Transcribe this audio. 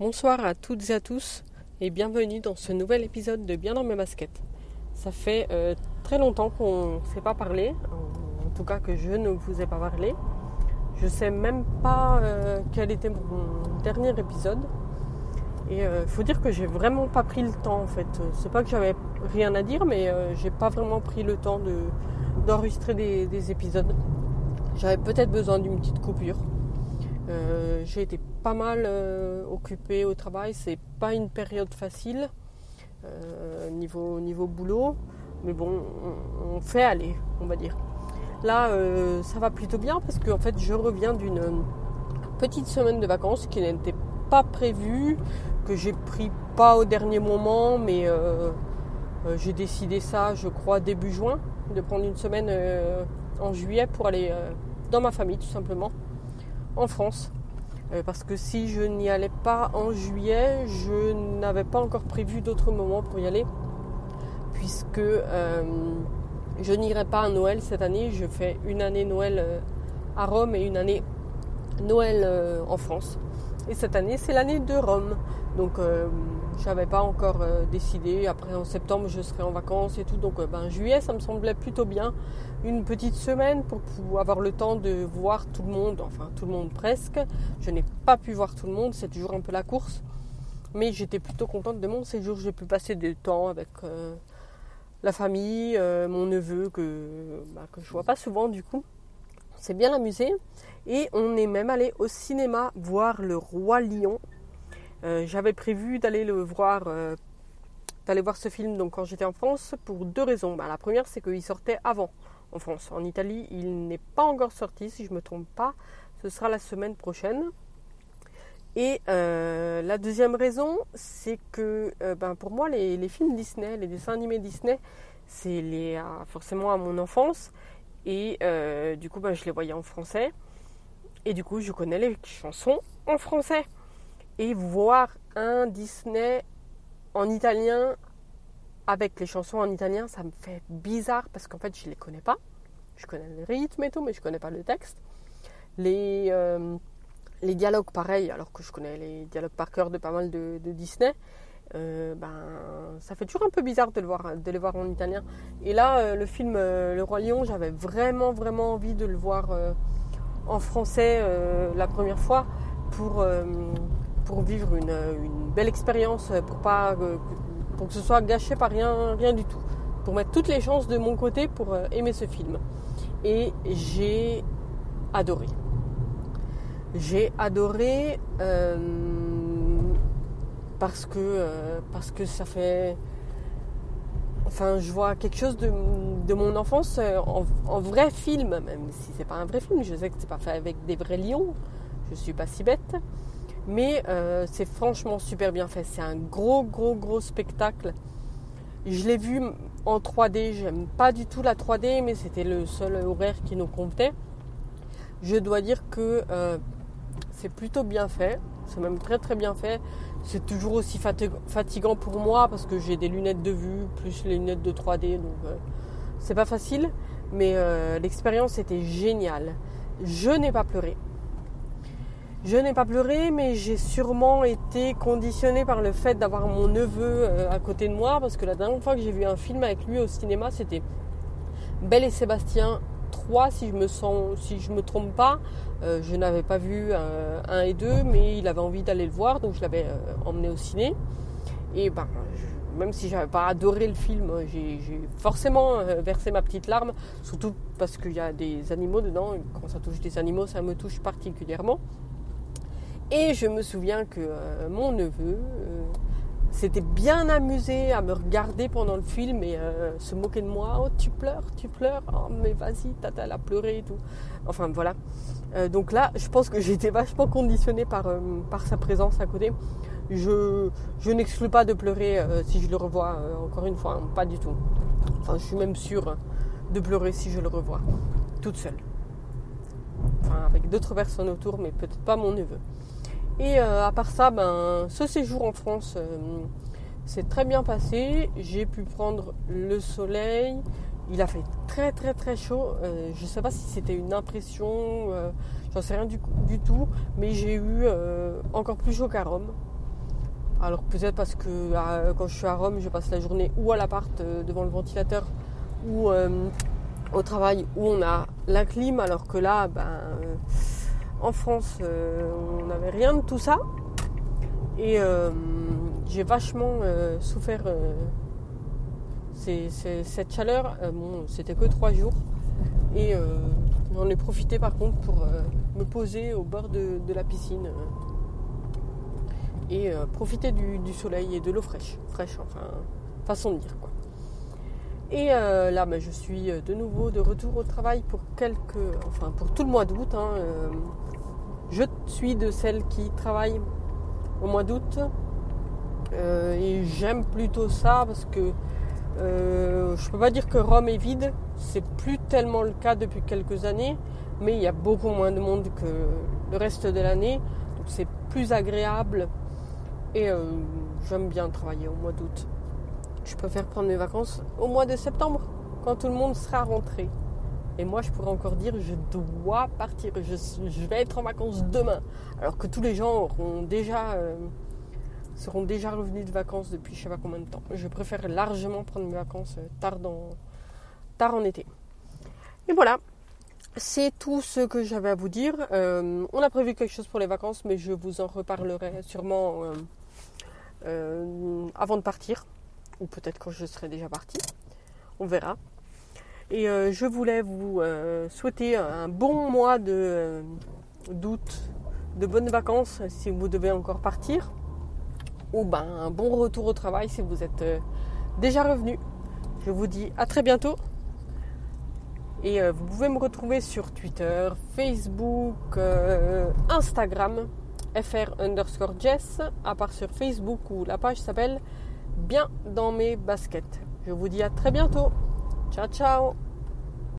Bonsoir à toutes et à tous et bienvenue dans ce nouvel épisode de Bien dans mes baskets. Ça fait euh, très longtemps qu'on ne s'est pas parlé, en, tout cas que je ne vous ai pas parlé. Je sais même pas euh, quel était mon dernier épisode. Et il euh, faut dire que j'ai vraiment pas pris le temps en fait. C'est pas que j'avais rien à dire, mais j'ai pas vraiment pris le temps d'enregistrer des épisodes. J'avais peut-être besoin d'une petite coupure. Euh, j'ai été pas mal euh, occupée au travail. C'est pas une période facile euh, niveau, niveau boulot. Mais bon, on, fait aller, on va dire. Là, ça va plutôt bien parce que en fait, je reviens d'une petite semaine de vacances qui n'était pas prévue, que j'ai pris pas au dernier moment, mais j'ai décidé ça, je crois, début juin, de prendre une semaine en juillet pour aller dans ma famille, tout simplement en France. Euh, parce que si je n'y allais pas en juillet, je n'avais pas encore prévu d'autres moments pour y aller. Puisque euh, je n'irai pas à Noël cette année. Je fais une année Noël euh, à Rome et une année Noël en France. Et cette année, c'est l'année de Rome. Donc, je n'avais pas encore décidé. Après, en septembre, je serai en vacances et tout. Donc, ben, juillet, ça me semblait plutôt bien une petite semaine pour avoir le temps de voir tout le monde, enfin tout le monde presque. Je n'ai pas pu voir tout le monde, c'est toujours un peu la course. Mais j'étais plutôt contente de mon séjour. J'ai pu passer du temps avec euh, la famille, euh, mon neveu que, que je vois pas souvent du coup. C'est bien amusé. Et on est même allé au cinéma voir le Roi Lion. Euh, j'avais prévu d'aller le voir d'aller voir ce film donc quand j'étais en France pour deux raisons. Bah, la première c'est qu'il sortait avant en France. En Italie, il n'est pas encore sorti, si je ne me trompe pas. Ce sera la semaine prochaine. Et euh, la deuxième raison, c'est que euh, ben, pour moi, les, films Disney, les dessins animés Disney, c'est lié forcément à mon enfance. Et euh, du coup, ben, je les voyais en français. Et du coup, je connais les chansons en français. Et voir un Disney en italien avec les chansons en italien, ça me fait bizarre parce qu'en fait, je ne les connais pas. Je connais le rythme et tout, mais je ne connais pas le texte. Les, euh, les dialogues, pareil, alors que je connais les dialogues par cœur de pas mal de, Disney. Euh, ben, ça fait toujours un peu bizarre de, le voir, de les voir en italien. Et là, euh, le film Le Roi Lion, j'avais vraiment, vraiment envie de le voir en français la première fois pour, pour vivre une, belle expérience, pour pas pour que ce soit gâché par rien, rien du tout. Pour mettre toutes les chances de mon côté pour euh, aimer ce film. Et j'ai adoré. J'ai adoré euh, parce, que, euh, parce que ça fait. Enfin, je vois quelque chose de, mon enfance en, vrai film, même si c'est pas un vrai film. Je sais que c'est pas fait avec des vrais lions. Je suis pas si bête. Mais euh, c'est franchement super bien fait. C'est un gros, gros, gros spectacle. Je l'ai vu en 3D. J'aime pas du tout la 3D, mais c'était le seul horaire qui nous convenait. Je dois dire que euh, c'est plutôt bien fait. C'est même très très bien fait. C'est toujours aussi fatigant pour moi parce que j'ai des lunettes de vue plus les lunettes de 3D. Donc euh, c'est pas facile. Mais l'expérience était géniale. Je n'ai pas pleuré. Je n'ai pas pleuré, mais j'ai sûrement été conditionnée par le fait d'avoir mon neveu euh, à côté de moi, parce que la dernière fois que j'ai vu un film avec lui au cinéma, c'était Belle et Sébastien 3, si je me sens, si je me trompe pas. Euh, je n'avais pas vu euh, un et deux, mais il avait envie d'aller le voir, donc je l'avais emmené au ciné. Et ben, même si j'avais pas adoré le film, j'ai forcément versé ma petite larme, surtout parce qu'il y a des animaux dedans. Quand ça touche des animaux, ça me touche particulièrement. Et je me souviens que euh, mon neveu euh, s'était bien amusé à me regarder pendant le film et euh, se moquer de moi. Oh, tu pleures, tu pleures. Oh, mais vas-y, tata, elle a pleuré et tout. Enfin, voilà. donc là, je pense que j'étais vachement conditionnée par, sa présence à côté. Je, je n'exclus pas de pleurer si je le revois encore une fois, hein, pas du tout. Enfin, je suis même sûre de pleurer si je le revois, toute seule. Enfin, avec d'autres personnes autour, mais peut-être pas mon neveu. Et euh, à part ça, ben, ce séjour en France euh, s'est très bien passé. J'ai pu prendre le soleil. Il a fait très très très chaud. Euh, je ne sais pas si c'était une impression, j'en sais rien du, tout, mais j'ai eu encore plus chaud qu'à Rome. Alors peut-être parce que quand je suis à Rome, je passe la journée ou à l'appart devant le ventilateur ou au travail où on a la clim, alors que là, ben, en France, on n'avait rien de tout ça. Et j'ai vachement souffert cette chaleur. bon, c'était que trois jours. Et j'en ai profité par contre pour me poser au bord de la piscine et euh, profiter du, soleil et de l'eau fraîche. Fraîche, enfin, façon de dire quoi. Et euh, là, ben, je suis euh, de nouveau de retour au travail pour quelques, enfin pour tout le mois d'août. Hein, je suis de celles qui travaillent au mois d'août et j'aime plutôt ça parce que je peux pas dire que Rome est vide, c'est plus tellement le cas depuis quelques années, mais il y a beaucoup moins de monde que le reste de l'année, donc c'est plus agréable et euh, j'aime bien travailler au mois d'août. Je préfère prendre mes vacances au mois de septembre, quand tout le monde sera rentré. Et moi, je pourrais encore dire, je dois partir, je, vais être en vacances demain. Alors que tous les gens auront déjà, euh, seront déjà revenus de vacances depuis je sais pas combien de temps. Je préfère largement prendre mes vacances euh, tard, dans, tard en été. Et voilà, c'est tout ce que j'avais à vous dire. on a prévu quelque chose pour les vacances, mais je vous en reparlerai sûrement euh, avant de partir, ou peut-être quand je serai déjà partie, on verra. Et euh, je voulais vous euh, souhaiter un bon mois de d'août, de bonnes vacances si vous devez encore partir, ou ben un bon retour au travail si vous êtes déjà revenu. Je vous dis à très bientôt. Et vous pouvez me retrouver sur Twitter, Facebook, Instagram fr underscore Jess, à part sur Facebook où la page s'appelle Bien dans mes baskets. Je vous dis à très bientôt. Ciao ciao